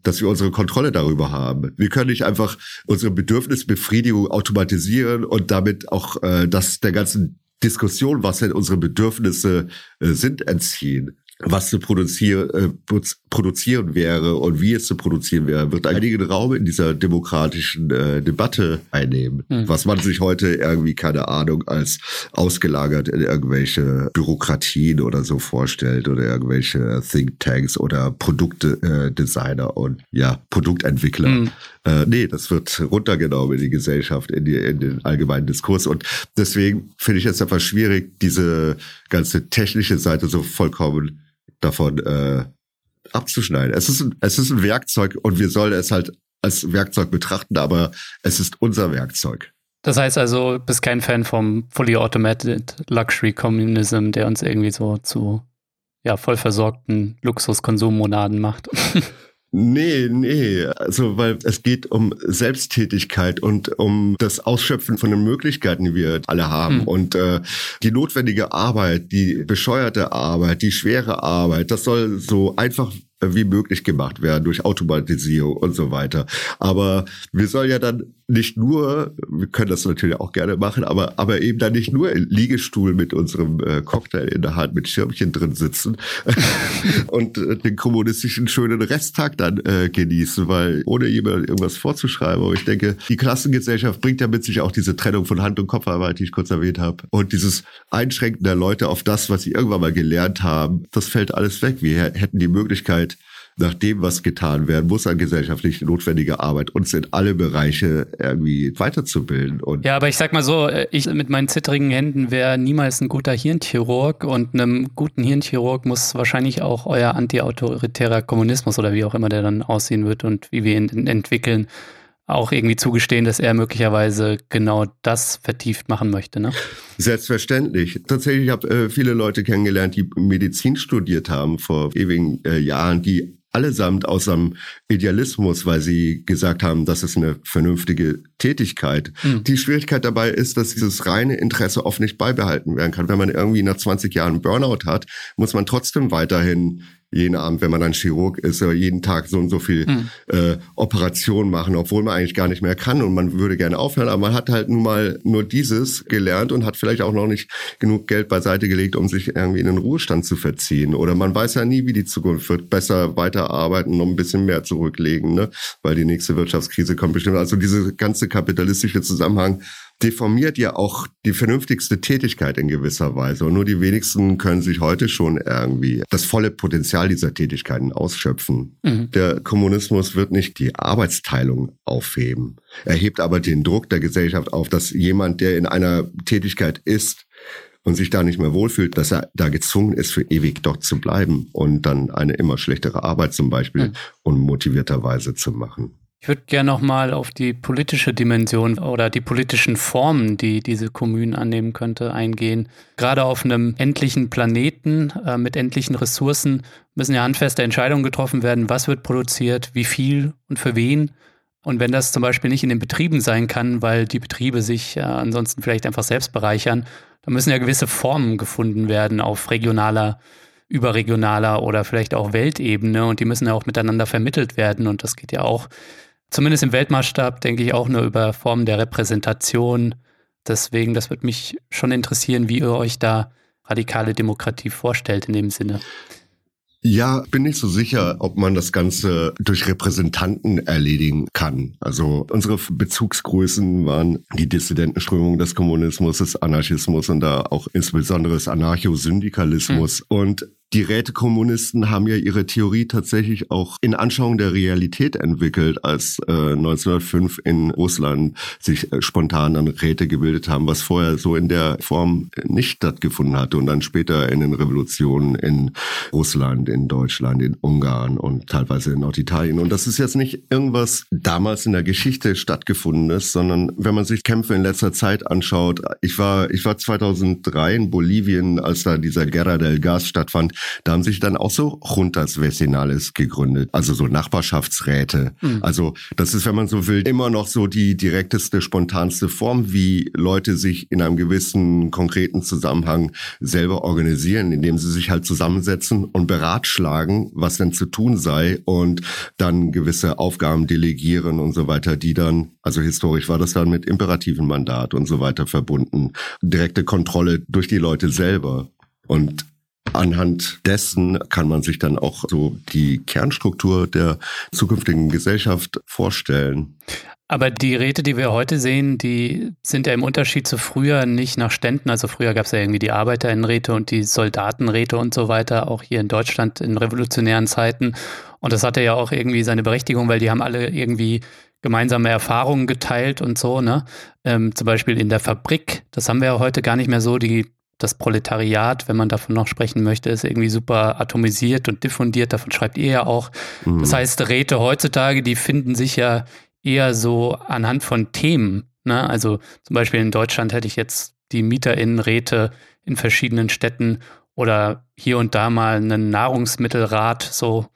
dass wir unsere Kontrolle darüber haben. Wir können nicht einfach unsere Bedürfnisbefriedigung automatisieren und damit auch äh, das der ganzen Diskussion, was denn unsere Bedürfnisse äh, sind, entziehen was zu produzieren, äh, produzieren wäre und wie es zu produzieren wäre, wird einigen Raum in dieser demokratischen äh, Debatte einnehmen, mhm. was man sich heute irgendwie, keine Ahnung, als ausgelagert in irgendwelche Bürokratien oder so vorstellt oder irgendwelche Thinktanks oder Produktdesigner äh, und ja, Produktentwickler. Mhm. Äh, nee, das wird runtergenommen in die Gesellschaft, in, die, in den allgemeinen Diskurs und deswegen finde ich es einfach schwierig, diese ganze technische Seite so vollkommen davon äh, abzuschneiden. Es ist, ein, es ist ein Werkzeug und wir sollen es halt als Werkzeug betrachten, aber es ist unser Werkzeug. Das heißt also, bist kein Fan vom Fully Automated Luxury Communism, der uns irgendwie so zu ja, voll versorgten Luxuskonsummonaden macht. Nee, nee. Also, weil es geht um Selbsttätigkeit und um das Ausschöpfen von den Möglichkeiten, die wir alle haben. Hm. Und äh, die notwendige Arbeit, die bescheuerte Arbeit, die schwere Arbeit, das soll so einfach wie möglich gemacht werden durch Automatisierung und so weiter. Aber wir sollen ja dann nicht nur, wir können das natürlich auch gerne machen, aber, aber eben dann nicht nur im Liegestuhl mit unserem äh, Cocktail in der Hand mit Schirmchen drin sitzen und äh, den kommunistischen schönen Resttag dann äh, genießen, weil ohne jemand irgendwas vorzuschreiben. Aber ich denke, die Klassengesellschaft bringt ja mit sich auch diese Trennung von Hand- und Kopfarbeit, die ich kurz erwähnt habe. Und dieses Einschränken der Leute auf das, was sie irgendwann mal gelernt haben, das fällt alles weg. Wir hätten die Möglichkeit, nach dem, was getan werden muss an gesellschaftlich notwendiger Arbeit, uns in alle Bereiche irgendwie weiterzubilden. Und ja, aber ich sag mal so, äh, ich mit meinen zittrigen Händen wäre niemals ein guter Hirnchirurg und einem guten Hirnchirurg muss wahrscheinlich auch euer antiautoritärer Kommunismus oder wie auch immer der dann aussehen wird und wie wir ihn entwickeln, auch irgendwie zugestehen, dass er möglicherweise genau das vertieft machen möchte, ne? Selbstverständlich. Tatsächlich habe äh, viele Leute kennengelernt, die Medizin studiert haben vor ewigen äh, Jahren, die allesamt aus einem Idealismus, weil sie gesagt haben, das ist eine vernünftige Tätigkeit. Mhm. Die Schwierigkeit dabei ist, dass dieses reine Interesse oft nicht beibehalten werden kann. Wenn man irgendwie nach 20 Jahren Burnout hat, muss man trotzdem weiterhin jeden Abend, wenn man dann Chirurg ist, jeden Tag so und so viel hm. äh, Operationen machen, obwohl man eigentlich gar nicht mehr kann und man würde gerne aufhören, aber man hat halt nun mal nur dieses gelernt und hat vielleicht auch noch nicht genug Geld beiseite gelegt, um sich irgendwie in den Ruhestand zu verziehen. Oder man weiß ja nie, wie die Zukunft wird. Besser weiterarbeiten, noch ein bisschen mehr zurücklegen, ne? weil die nächste Wirtschaftskrise kommt bestimmt. Also diese ganze kapitalistische Zusammenhang deformiert ja auch die vernünftigste Tätigkeit in gewisser Weise. Und nur die wenigsten können sich heute schon irgendwie das volle Potenzial dieser Tätigkeiten ausschöpfen. Mhm. Der Kommunismus wird nicht die Arbeitsteilung aufheben. Er hebt aber den Druck der Gesellschaft auf, dass jemand, der in einer Tätigkeit ist, und sich da nicht mehr wohlfühlt, dass er da gezwungen ist, für ewig dort zu bleiben und dann eine immer schlechtere Arbeit zum Beispiel mhm. unmotivierterweise zu machen. Ich würde gerne nochmal auf die politische Dimension oder die politischen Formen, die diese Kommunen annehmen könnte, eingehen. Gerade auf einem endlichen Planeten äh, mit endlichen Ressourcen müssen ja handfeste Entscheidungen getroffen werden, was wird produziert, wie viel und für wen. Und wenn das zum Beispiel nicht in den Betrieben sein kann, weil die Betriebe sich äh, ansonsten vielleicht einfach selbst bereichern, dann müssen ja gewisse Formen gefunden werden auf regionaler überregionaler oder vielleicht auch Weltebene und die müssen ja auch miteinander vermittelt werden und das geht ja auch zumindest im Weltmaßstab, denke ich, auch nur über Formen der Repräsentation. Deswegen, das würde mich schon interessieren, wie ihr euch da radikale Demokratie vorstellt in dem Sinne. Ja, bin nicht so sicher, ob man das Ganze durch Repräsentanten erledigen kann. Also unsere Bezugsgrößen waren die Dissidentenströmung des Kommunismus, des Anarchismus und da auch insbesondere des Anarchosyndikalismus. Mhm. Und die Rätekommunisten haben ja ihre Theorie tatsächlich auch in Anschauung der Realität entwickelt, als äh, 1905 in Russland sich äh, spontan dann Räte gebildet haben, was vorher so in der Form nicht stattgefunden hatte und dann später in den Revolutionen in Russland, in Deutschland, in Ungarn und teilweise in Norditalien. Und das ist jetzt nicht irgendwas damals in der Geschichte stattgefundenes, sondern wenn man sich Kämpfe in letzter Zeit anschaut, ich war, ich war 2003 in Bolivien, als da dieser Guerra del Gas stattfand, da haben sich dann auch so Juntas Vecinales gegründet, also so Nachbarschaftsräte. Mhm. Also das ist, wenn man so will, immer noch so die direkteste, spontanste Form, wie Leute sich in einem gewissen konkreten Zusammenhang selber organisieren, indem sie sich halt zusammensetzen und beratschlagen, was denn zu tun sei und dann gewisse Aufgaben delegieren und so weiter, die dann, also historisch war das dann mit imperativen Mandat und so weiter verbunden. Direkte Kontrolle durch die Leute selber. Und Anhand dessen kann man sich dann auch so die Kernstruktur der zukünftigen Gesellschaft vorstellen. Aber die Räte, die wir heute sehen, die sind ja im Unterschied zu früher nicht nach Ständen. Also früher gab es ja irgendwie die Arbeiterinnenräte und die Soldatenräte und so weiter, auch hier in Deutschland in revolutionären Zeiten. Und das hatte ja auch irgendwie seine Berechtigung, weil die haben alle irgendwie gemeinsame Erfahrungen geteilt und so, ne? Ähm, zum Beispiel in der Fabrik, das haben wir ja heute gar nicht mehr so. Die das Proletariat, wenn man davon noch sprechen möchte, ist irgendwie super atomisiert und diffundiert. Davon schreibt ihr ja auch. Mhm. Das heißt, Räte heutzutage, die finden sich ja eher so anhand von Themen. Ne? Also zum Beispiel in Deutschland hätte ich jetzt die MieterInnenräte in verschiedenen Städten oder hier und da mal einen Nahrungsmittelrat so.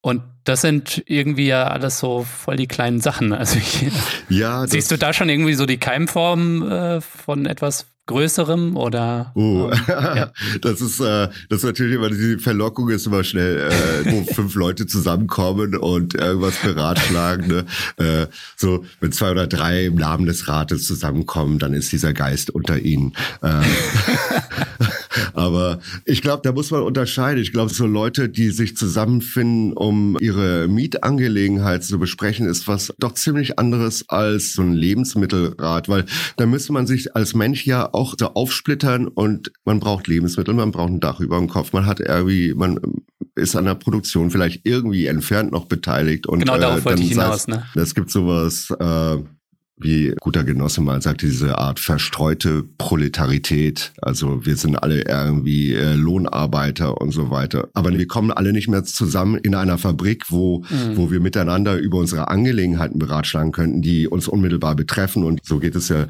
Und das sind irgendwie ja alles so voll die kleinen Sachen. Also ich, ja, siehst du da schon irgendwie so die Keimform äh, von etwas größerem oder? Oh, ähm, ja. das ist äh, das ist natürlich immer die Verlockung ist immer schnell, äh, wo fünf Leute zusammenkommen und irgendwas beratschlagen. Ne? Äh, so wenn zwei oder drei im Namen des Rates zusammenkommen, dann ist dieser Geist unter ihnen. Äh, aber ich glaube, da muss man unterscheiden. Ich glaube, so Leute, die sich zusammenfinden, um ihre Mietangelegenheit zu besprechen, ist was doch ziemlich anderes als so ein Lebensmittelrat, weil da müsste man sich als Mensch ja auch so aufsplittern und man braucht Lebensmittel, man braucht ein Dach über dem Kopf, man hat irgendwie, man ist an der Produktion vielleicht irgendwie entfernt noch beteiligt und genau darauf äh, wollte ich hinaus. Ne? Es gibt sowas. Äh, wie guter Genosse mal sagte, diese Art verstreute Proletarität. Also wir sind alle irgendwie äh, Lohnarbeiter und so weiter. Aber wir kommen alle nicht mehr zusammen in einer Fabrik, wo, mhm. wo wir miteinander über unsere Angelegenheiten beratschlagen könnten, die uns unmittelbar betreffen. Und so geht es ja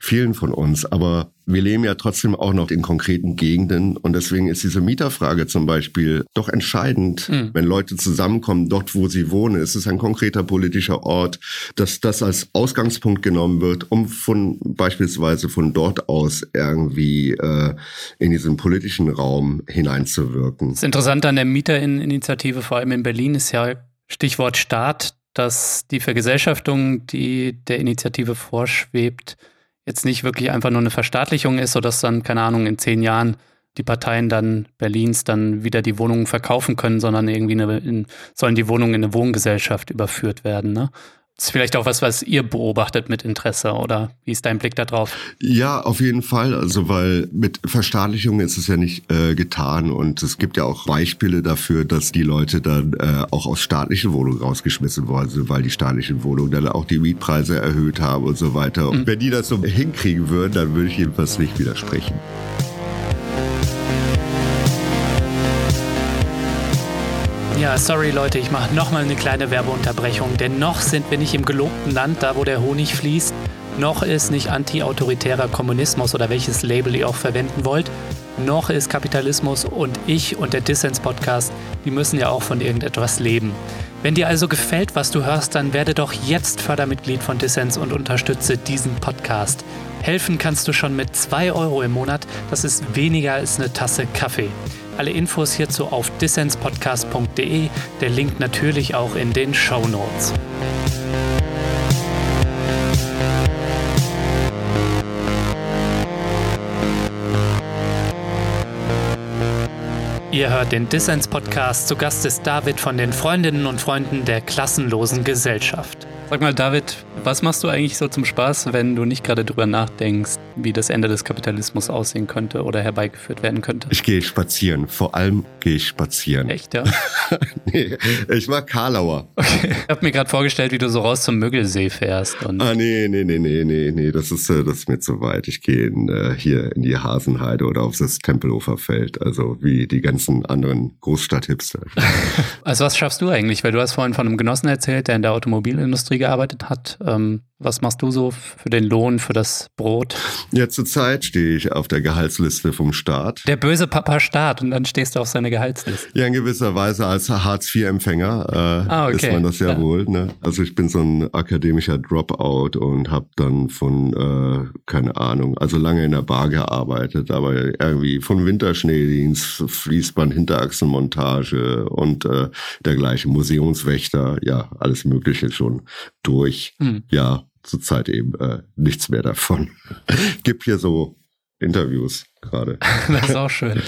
vielen von uns. Aber wir leben ja trotzdem auch noch in konkreten Gegenden und deswegen ist diese Mieterfrage zum Beispiel doch entscheidend, mhm. wenn Leute zusammenkommen, dort wo sie wohnen. Es ist ein konkreter politischer Ort, dass das als Ausgangspunkt genommen wird, um von beispielsweise von dort aus irgendwie äh, in diesen politischen Raum hineinzuwirken. Das Interessante an der Mieterinitiative, vor allem in Berlin, ist ja Stichwort Staat, dass die Vergesellschaftung, die der Initiative vorschwebt, jetzt nicht wirklich einfach nur eine Verstaatlichung ist, sodass dann, keine Ahnung, in zehn Jahren die Parteien dann Berlins dann wieder die Wohnungen verkaufen können, sondern irgendwie eine, in, sollen die Wohnungen in eine Wohngesellschaft überführt werden. Ne? Das ist vielleicht auch was, was ihr beobachtet mit Interesse, oder wie ist dein Blick darauf? Ja, auf jeden Fall. Also, weil mit Verstaatlichung ist es ja nicht äh, getan und es gibt ja auch Beispiele dafür, dass die Leute dann äh, auch aus staatlichen Wohnungen rausgeschmissen worden sind, weil die staatlichen Wohnungen dann auch die Mietpreise erhöht haben und so weiter. Und mhm. wenn die das so hinkriegen würden, dann würde ich jedenfalls nicht widersprechen. Ja, sorry Leute, ich mache nochmal eine kleine Werbeunterbrechung, denn noch sind wir nicht im gelobten Land, da wo der Honig fließt, noch ist nicht anti-autoritärer Kommunismus oder welches Label ihr auch verwenden wollt, noch ist Kapitalismus und ich und der Dissens-Podcast, die müssen ja auch von irgendetwas leben. Wenn dir also gefällt, was du hörst, dann werde doch jetzt Fördermitglied von Dissens und unterstütze diesen Podcast. Helfen kannst du schon mit 2 Euro im Monat, das ist weniger als eine Tasse Kaffee. Alle Infos hierzu auf dissenspodcast.de, der Link natürlich auch in den Show Notes. Ihr hört den Dissens Podcast. Zu Gast ist David von den Freundinnen und Freunden der klassenlosen Gesellschaft. Sag mal, David, was machst du eigentlich so zum Spaß, wenn du nicht gerade drüber nachdenkst, wie das Ende des Kapitalismus aussehen könnte oder herbeigeführt werden könnte? Ich gehe spazieren. Vor allem gehe ich spazieren. Echt, ja? nee, ich mag Karlauer. Okay. Ich habe mir gerade vorgestellt, wie du so raus zum Müggelsee fährst. Und ah, nee, nee, nee, nee, nee, nee, das ist, äh, das ist mir zu weit. Ich gehe äh, hier in die Hasenheide oder auf das Tempelhofer Feld, also wie die ganzen anderen Großstadthipster. also was schaffst du eigentlich? Weil du hast vorhin von einem Genossen erzählt, der in der Automobilindustrie gearbeitet hat. Ähm, was machst du so für den Lohn, für das Brot? Ja, zurzeit stehe ich auf der Gehaltsliste vom Staat. Der böse Papa Staat und dann stehst du auf seiner Gehaltsliste. Ja, in gewisser Weise als Hartz-IV-Empfänger äh, ah, okay. ist man das ja, ja, wohl. Ne? Also ich bin so ein akademischer Dropout und habe dann von, äh, keine Ahnung, also lange in der Bar gearbeitet, aber irgendwie von Winterschneedienst, Fließband, Hinterachsenmontage und äh, dergleichen, Museumswächter, ja, alles Mögliche schon durch. Hm. Ja, zurzeit eben äh, nichts mehr davon. Gibt hier so Interviews gerade. das ist auch schön.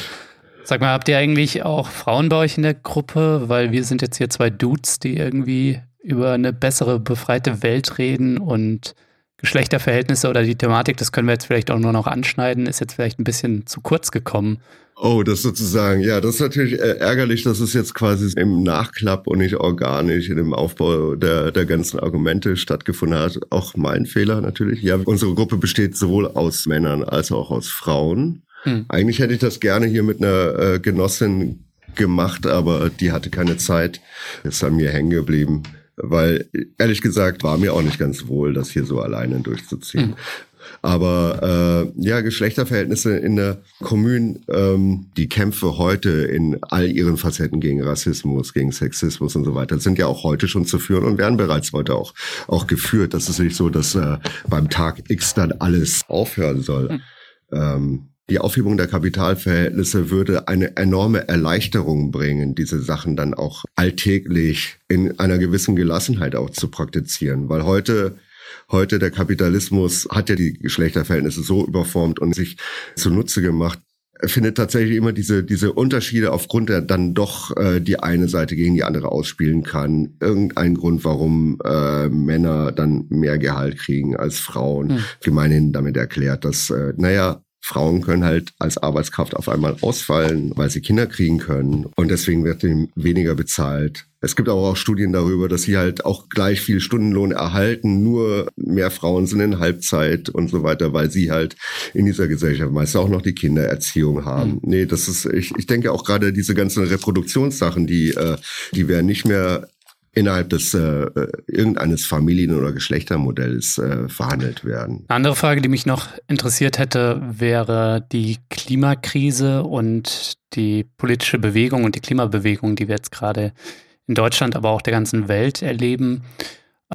Sag mal, habt ihr eigentlich auch Frauen bei euch in der Gruppe? Weil wir sind jetzt hier zwei Dudes, die irgendwie über eine bessere, befreite Welt reden und Geschlechterverhältnisse oder die Thematik, das können wir jetzt vielleicht auch nur noch anschneiden, ist jetzt vielleicht ein bisschen zu kurz gekommen. Oh, das sozusagen, ja, das ist natürlich äh, ärgerlich, dass es jetzt quasi im Nachklapp und nicht organisch in dem Aufbau der, der ganzen Argumente stattgefunden hat. Auch mein Fehler natürlich. Ja, unsere Gruppe besteht sowohl aus Männern als auch aus Frauen. Hm. Eigentlich hätte ich das gerne hier mit einer äh, Genossin gemacht, aber die hatte keine Zeit. Ist an mir hängen geblieben weil ehrlich gesagt war mir auch nicht ganz wohl, das hier so alleine durchzuziehen. Mhm. Aber äh, ja, Geschlechterverhältnisse in der Kommune, ähm, die Kämpfe heute in all ihren Facetten gegen Rassismus, gegen Sexismus und so weiter, sind ja auch heute schon zu führen und werden bereits heute auch, auch geführt. Das ist nicht so, dass äh, beim Tag X dann alles aufhören soll. Mhm. Ähm, die Aufhebung der Kapitalverhältnisse würde eine enorme Erleichterung bringen, diese Sachen dann auch alltäglich in einer gewissen Gelassenheit auch zu praktizieren. Weil heute heute der Kapitalismus hat ja die Geschlechterverhältnisse so überformt und sich zunutze gemacht, findet tatsächlich immer diese, diese Unterschiede, aufgrund der dann doch äh, die eine Seite gegen die andere ausspielen kann. Irgendein Grund, warum äh, Männer dann mehr Gehalt kriegen als Frauen. Hm. Gemeinhin damit erklärt, dass, äh, naja, Frauen können halt als Arbeitskraft auf einmal ausfallen, weil sie Kinder kriegen können und deswegen wird ihnen weniger bezahlt. Es gibt aber auch Studien darüber, dass sie halt auch gleich viel Stundenlohn erhalten, nur mehr Frauen sind in Halbzeit und so weiter, weil sie halt in dieser Gesellschaft meist auch noch die Kindererziehung haben. Mhm. Nee, das ist, ich, ich denke auch gerade diese ganzen Reproduktionssachen, die, äh, die werden nicht mehr innerhalb des äh, irgendeines Familien- oder Geschlechtermodells äh, verhandelt werden. Eine andere Frage, die mich noch interessiert hätte, wäre die Klimakrise und die politische Bewegung und die Klimabewegung, die wir jetzt gerade in Deutschland, aber auch der ganzen Welt erleben.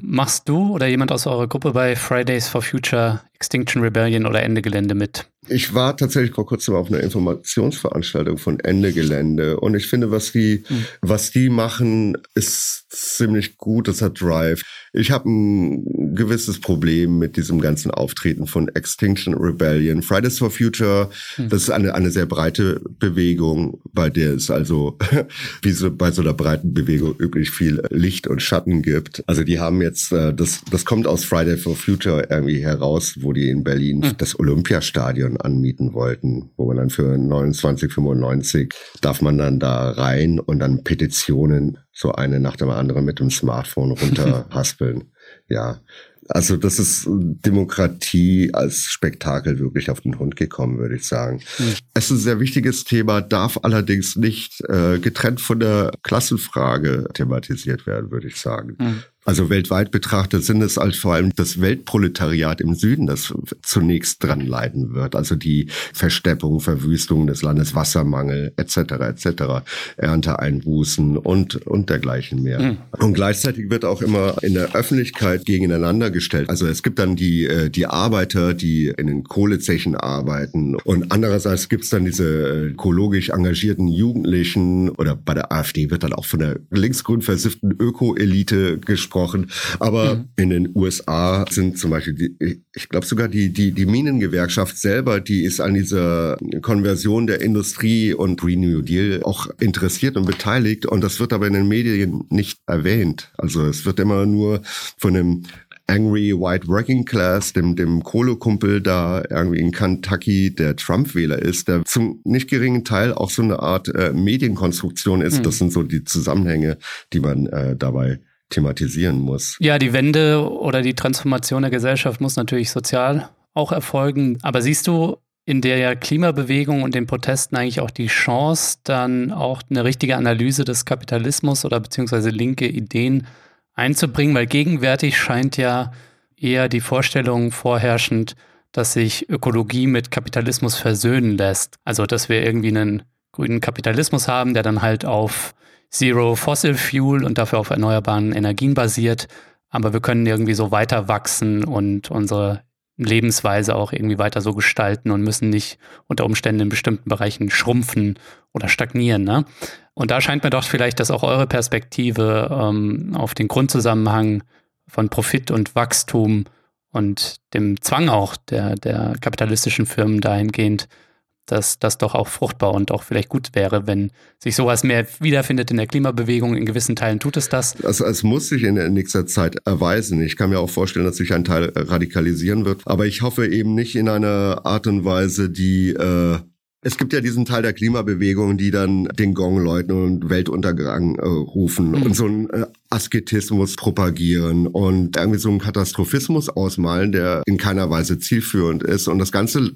Machst du oder jemand aus eurer Gruppe bei Fridays for Future Extinction Rebellion oder Ende Gelände mit? Ich war tatsächlich vor kurzem auf einer Informationsveranstaltung von Ende Gelände und ich finde, was die, hm. was die machen, ist ziemlich gut. Das hat Drive. Ich habe ein gewisses Problem mit diesem ganzen Auftreten von Extinction Rebellion. Fridays for Future, hm. das ist eine, eine sehr breite Bewegung, bei der es also, wie so bei so einer breiten Bewegung üblich viel Licht und Schatten gibt. Also die haben jetzt, äh, das, das kommt aus Friday for Future irgendwie heraus, wo die in Berlin hm. das Olympiastadion anmieten wollten, wo man dann für 29,95 darf man dann da rein und dann Petitionen so eine nach dem anderen mit dem Smartphone runterhaspeln. ja, also das ist Demokratie als Spektakel wirklich auf den Hund gekommen, würde ich sagen. Mhm. Es ist ein sehr wichtiges Thema, darf allerdings nicht äh, getrennt von der Klassenfrage thematisiert werden, würde ich sagen. Mhm. Also weltweit betrachtet sind es halt vor allem das Weltproletariat im Süden, das zunächst dran leiden wird. Also die Versteppung, Verwüstung des Landes, Wassermangel etc. etc. Ernteeinbußen und und dergleichen mehr. Mhm. Und gleichzeitig wird auch immer in der Öffentlichkeit gegeneinander gestellt. Also es gibt dann die äh, die Arbeiter, die in den Kohlezechen arbeiten und andererseits gibt es dann diese ökologisch engagierten Jugendlichen oder bei der AfD wird dann auch von der linksgrün versifften Öko-Elite gesprochen gesprochen. Aber mhm. in den USA sind zum Beispiel, die, ich glaube sogar die, die, die Minengewerkschaft selber, die ist an dieser Konversion der Industrie und Green New Deal auch interessiert und beteiligt. Und das wird aber in den Medien nicht erwähnt. Also es wird immer nur von dem Angry White Working Class, dem, dem Kohlekumpel da irgendwie in Kentucky, der Trump-Wähler ist, der zum nicht geringen Teil auch so eine Art äh, Medienkonstruktion ist. Hm. Das sind so die Zusammenhänge, die man äh, dabei thematisieren muss. Ja, die Wende oder die Transformation der Gesellschaft muss natürlich sozial auch erfolgen. Aber siehst du in der Klimabewegung und den Protesten eigentlich auch die Chance, dann auch eine richtige Analyse des Kapitalismus oder beziehungsweise linke Ideen einzubringen? Weil gegenwärtig scheint ja eher die Vorstellung vorherrschend, dass sich Ökologie mit Kapitalismus versöhnen lässt. Also, dass wir irgendwie einen grünen Kapitalismus haben, der dann halt auf Zero Fossil Fuel und dafür auf erneuerbaren Energien basiert. Aber wir können irgendwie so weiter wachsen und unsere Lebensweise auch irgendwie weiter so gestalten und müssen nicht unter Umständen in bestimmten Bereichen schrumpfen oder stagnieren. Ne? Und da scheint mir doch vielleicht, dass auch eure Perspektive ähm, auf den Grundzusammenhang von Profit und Wachstum und dem Zwang auch der, der kapitalistischen Firmen dahingehend dass das doch auch fruchtbar und auch vielleicht gut wäre, wenn sich sowas mehr wiederfindet in der Klimabewegung. In gewissen Teilen tut es das. Also es muss sich in nächster Zeit erweisen. Ich kann mir auch vorstellen, dass sich ein Teil radikalisieren wird. Aber ich hoffe eben nicht in einer Art und Weise, die äh, es gibt ja diesen Teil der Klimabewegung, die dann den Gong läuten und Weltuntergang äh, rufen mhm. und so einen äh, Asketismus propagieren und irgendwie so einen Katastrophismus ausmalen, der in keiner Weise zielführend ist. Und das Ganze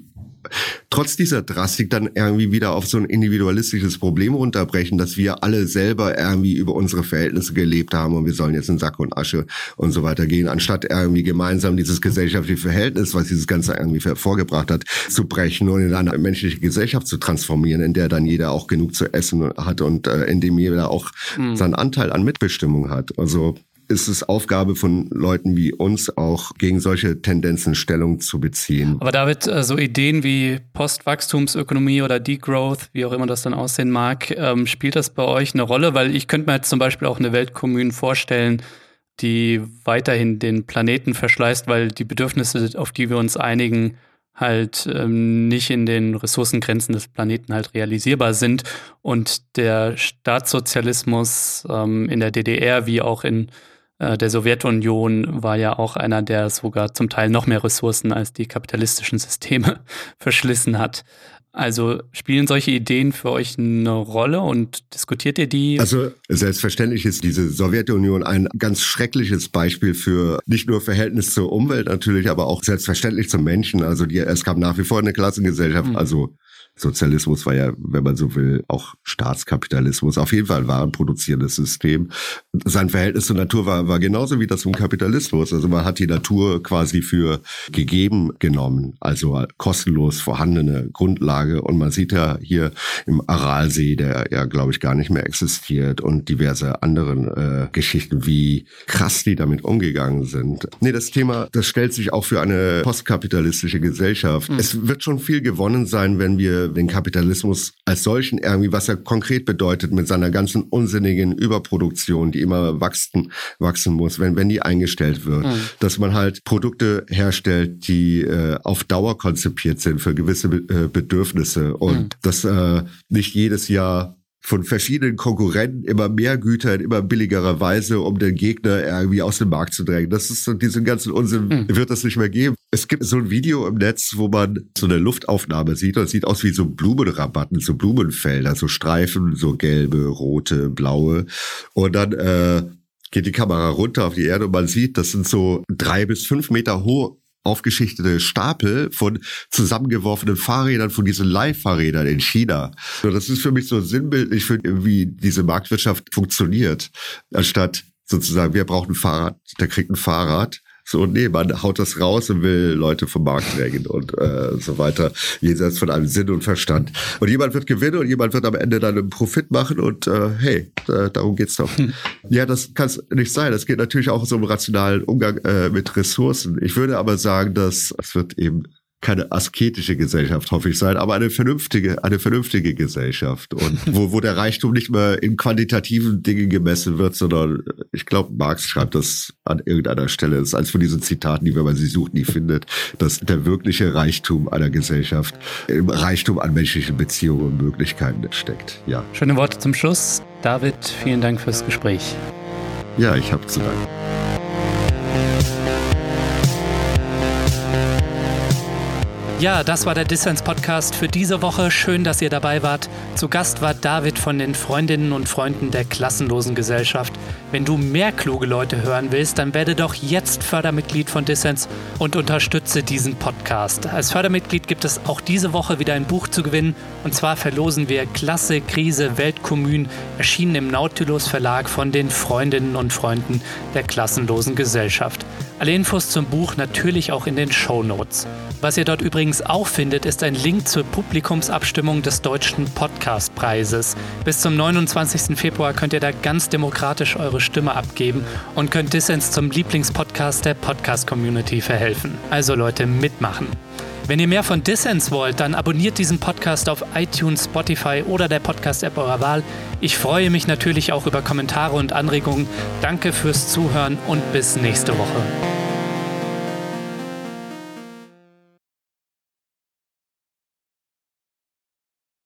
trotz dieser Drastik dann irgendwie wieder auf so ein individualistisches Problem runterbrechen, dass wir alle selber irgendwie über unsere Verhältnisse gelebt haben und wir sollen jetzt in Sack und Asche und so weiter gehen, anstatt irgendwie gemeinsam dieses gesellschaftliche Verhältnis, was dieses Ganze irgendwie vorgebracht hat, zu brechen und in eine menschliche Gesellschaft zu transformieren, in der dann jeder auch genug zu essen hat und äh, in dem jeder auch mhm. seinen Anteil an Mitbestimmung hat. Also ist es Aufgabe von Leuten wie uns auch gegen solche Tendenzen Stellung zu beziehen. Aber David, äh, so Ideen wie Postwachstumsökonomie oder Degrowth, wie auch immer das dann aussehen mag, ähm, spielt das bei euch eine Rolle? Weil ich könnte mir jetzt zum Beispiel auch eine Weltkommun vorstellen, die weiterhin den Planeten verschleißt, weil die Bedürfnisse, auf die wir uns einigen, halt ähm, nicht in den Ressourcengrenzen des Planeten halt realisierbar sind und der Staatssozialismus ähm, in der DDR wie auch in der Sowjetunion war ja auch einer, der sogar zum Teil noch mehr Ressourcen als die kapitalistischen Systeme verschlissen hat. Also spielen solche Ideen für euch eine Rolle und diskutiert ihr die? Also selbstverständlich ist diese Sowjetunion ein ganz schreckliches Beispiel für nicht nur Verhältnis zur Umwelt natürlich, aber auch selbstverständlich zum Menschen. Also die, es gab nach wie vor eine Klassengesellschaft. Mhm. Also Sozialismus war ja, wenn man so will, auch Staatskapitalismus. Auf jeden Fall war ein produzierendes System. Sein Verhältnis zur Natur war, war genauso wie das im Kapitalismus. Also man hat die Natur quasi für gegeben genommen, also kostenlos vorhandene Grundlage. Und man sieht ja hier im Aralsee, der ja, glaube ich, gar nicht mehr existiert und diverse anderen äh, Geschichten, wie krass die damit umgegangen sind. Nee, das Thema, das stellt sich auch für eine postkapitalistische Gesellschaft. Mhm. Es wird schon viel gewonnen sein, wenn wir den Kapitalismus als solchen irgendwie, was er konkret bedeutet mit seiner ganzen unsinnigen Überproduktion, die immer wachsen, wachsen muss, wenn, wenn die eingestellt wird, mhm. dass man halt Produkte herstellt, die äh, auf Dauer konzipiert sind für gewisse äh, Bedürfnisse und mhm. dass äh, nicht jedes Jahr von verschiedenen Konkurrenten immer mehr Güter in immer billigerer Weise, um den Gegner irgendwie aus dem Markt zu drängen. Das ist so, diesen ganzen Unsinn hm. wird es nicht mehr geben. Es gibt so ein Video im Netz, wo man so eine Luftaufnahme sieht und es sieht aus wie so Blumenrabatten, so Blumenfelder, so Streifen, so gelbe, rote, blaue. Und dann äh, geht die Kamera runter auf die Erde und man sieht, das sind so drei bis fünf Meter hohe aufgeschichtete Stapel von zusammengeworfenen Fahrrädern von diesen Leihfahrrädern in China. So, das ist für mich so sinnbildlich für wie diese Marktwirtschaft funktioniert. Anstatt sozusagen, wir brauchen ein Fahrrad, der kriegt ein Fahrrad so, nee, man haut das raus und will Leute vom Markt drängen und äh, so weiter, jenseits von einem Sinn und Verstand. Und jemand wird gewinnen und jemand wird am Ende dann einen Profit machen und äh, hey, äh, darum geht's doch. Hm. Ja, das kann es nicht sein. Es geht natürlich auch so um rationalen Umgang äh, mit Ressourcen. Ich würde aber sagen, dass es wird eben keine asketische Gesellschaft, hoffe ich sein, aber eine vernünftige, eine vernünftige Gesellschaft und wo, wo der Reichtum nicht mehr in quantitativen Dingen gemessen wird, sondern ich glaube, Marx schreibt das an irgendeiner Stelle. Das ist eines von diesen Zitaten, die, wenn man sie sucht, nie findet, dass der wirkliche Reichtum einer Gesellschaft im Reichtum an menschlichen Beziehungen und Möglichkeiten steckt. Ja. Schöne Worte zum Schluss. David, vielen Dank fürs Gespräch. Ja, ich habe zu danken. Ja, das war der Dissens-Podcast für diese Woche. Schön, dass ihr dabei wart. Zu Gast war David von den Freundinnen und Freunden der Klassenlosen Gesellschaft. Wenn du mehr kluge Leute hören willst, dann werde doch jetzt Fördermitglied von Dissens und unterstütze diesen Podcast. Als Fördermitglied gibt es auch diese Woche wieder ein Buch zu gewinnen. Und zwar verlosen wir Klasse, Krise, Weltkommun, erschienen im Nautilus Verlag von den Freundinnen und Freunden der Klassenlosen Gesellschaft. Alle Infos zum Buch natürlich auch in den Show Notes. Was ihr dort übrigens auch findet, ist ein Link zur Publikumsabstimmung des Deutschen Podcastpreises. Bis zum 29. Februar könnt ihr da ganz demokratisch eure Stimme abgeben und könnt Dissens zum Lieblingspodcast der Podcast-Community verhelfen. Also Leute, mitmachen. Wenn ihr mehr von Dissens wollt, dann abonniert diesen Podcast auf iTunes, Spotify oder der Podcast-App eurer Wahl. Ich freue mich natürlich auch über Kommentare und Anregungen. Danke fürs Zuhören und bis nächste Woche.